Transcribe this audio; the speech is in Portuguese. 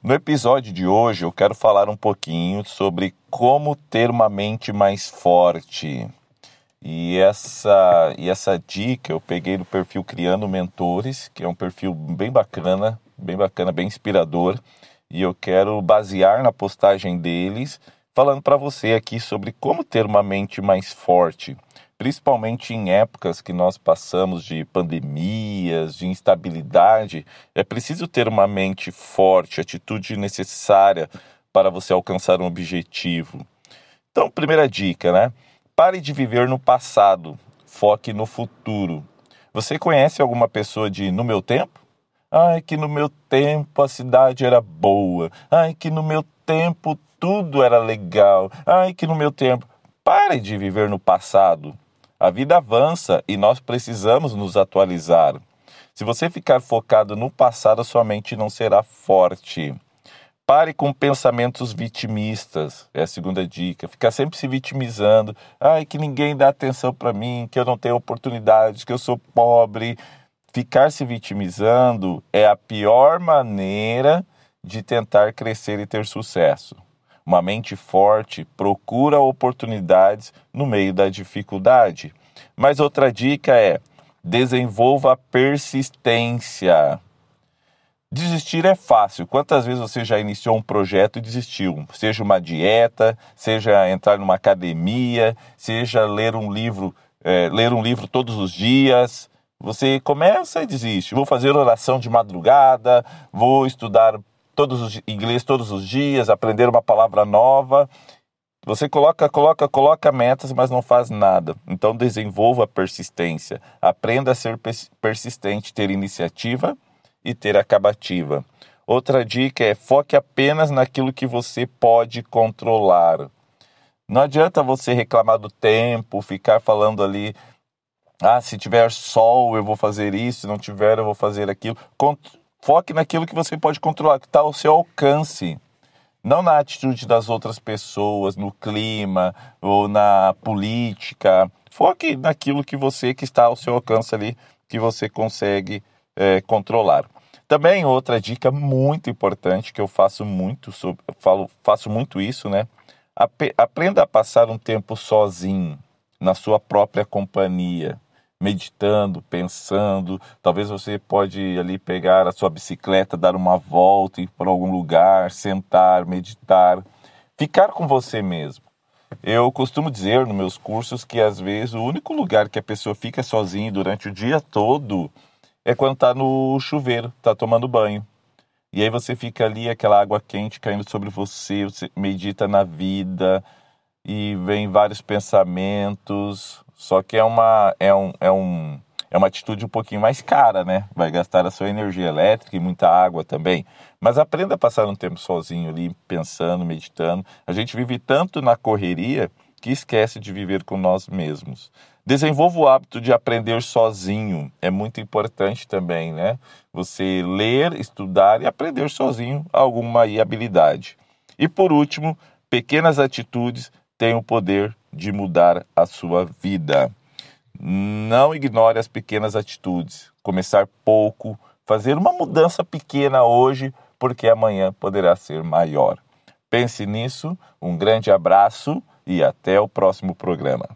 No episódio de hoje eu quero falar um pouquinho sobre como ter uma mente mais forte. E essa, e essa dica eu peguei do perfil Criando Mentores, que é um perfil bem bacana, bem bacana, bem inspirador. E eu quero basear na postagem deles, falando para você aqui sobre como ter uma mente mais forte principalmente em épocas que nós passamos de pandemias, de instabilidade, é preciso ter uma mente forte, atitude necessária para você alcançar um objetivo. Então, primeira dica, né? Pare de viver no passado, foque no futuro. Você conhece alguma pessoa de no meu tempo? Ai, que no meu tempo a cidade era boa. Ai, que no meu tempo tudo era legal. Ai, que no meu tempo. Pare de viver no passado. A vida avança e nós precisamos nos atualizar. Se você ficar focado no passado, sua mente não será forte. Pare com pensamentos vitimistas, é a segunda dica. Ficar sempre se vitimizando. Ai, que ninguém dá atenção para mim, que eu não tenho oportunidade, que eu sou pobre. Ficar se vitimizando é a pior maneira de tentar crescer e ter sucesso. Uma mente forte procura oportunidades no meio da dificuldade. Mas outra dica é: desenvolva persistência. Desistir é fácil. Quantas vezes você já iniciou um projeto e desistiu? Seja uma dieta, seja entrar numa academia, seja ler um livro, é, ler um livro todos os dias. Você começa e desiste. Vou fazer oração de madrugada, vou estudar todos os, inglês todos os dias, aprender uma palavra nova. Você coloca, coloca, coloca metas, mas não faz nada. Então desenvolva a persistência. Aprenda a ser persistente, ter iniciativa e ter acabativa. Outra dica é foque apenas naquilo que você pode controlar. Não adianta você reclamar do tempo, ficar falando ali, ah, se tiver sol eu vou fazer isso, se não tiver eu vou fazer aquilo. Foque naquilo que você pode controlar, que está ao seu alcance. Não na atitude das outras pessoas, no clima ou na política. Foque naquilo que você que está ao seu alcance ali, que você consegue é, controlar. Também outra dica muito importante que eu faço muito, sobre, falo, faço muito isso, né? Aprenda a passar um tempo sozinho, na sua própria companhia meditando, pensando. Talvez você pode ali pegar a sua bicicleta, dar uma volta, ir para algum lugar, sentar, meditar, ficar com você mesmo. Eu costumo dizer nos meus cursos que às vezes o único lugar que a pessoa fica sozinha durante o dia todo é quando está no chuveiro, está tomando banho. E aí você fica ali, aquela água quente caindo sobre você, você medita na vida e vem vários pensamentos, só que é uma, é um, é um, é uma atitude um pouquinho mais cara, né? Vai gastar a sua energia elétrica e muita água também. Mas aprenda a passar um tempo sozinho ali, pensando, meditando. A gente vive tanto na correria que esquece de viver com nós mesmos. Desenvolva o hábito de aprender sozinho. É muito importante também, né? Você ler, estudar e aprender sozinho alguma habilidade. E por último, pequenas atitudes têm o poder de mudar a sua vida. Não ignore as pequenas atitudes. Começar pouco, fazer uma mudança pequena hoje, porque amanhã poderá ser maior. Pense nisso, um grande abraço e até o próximo programa.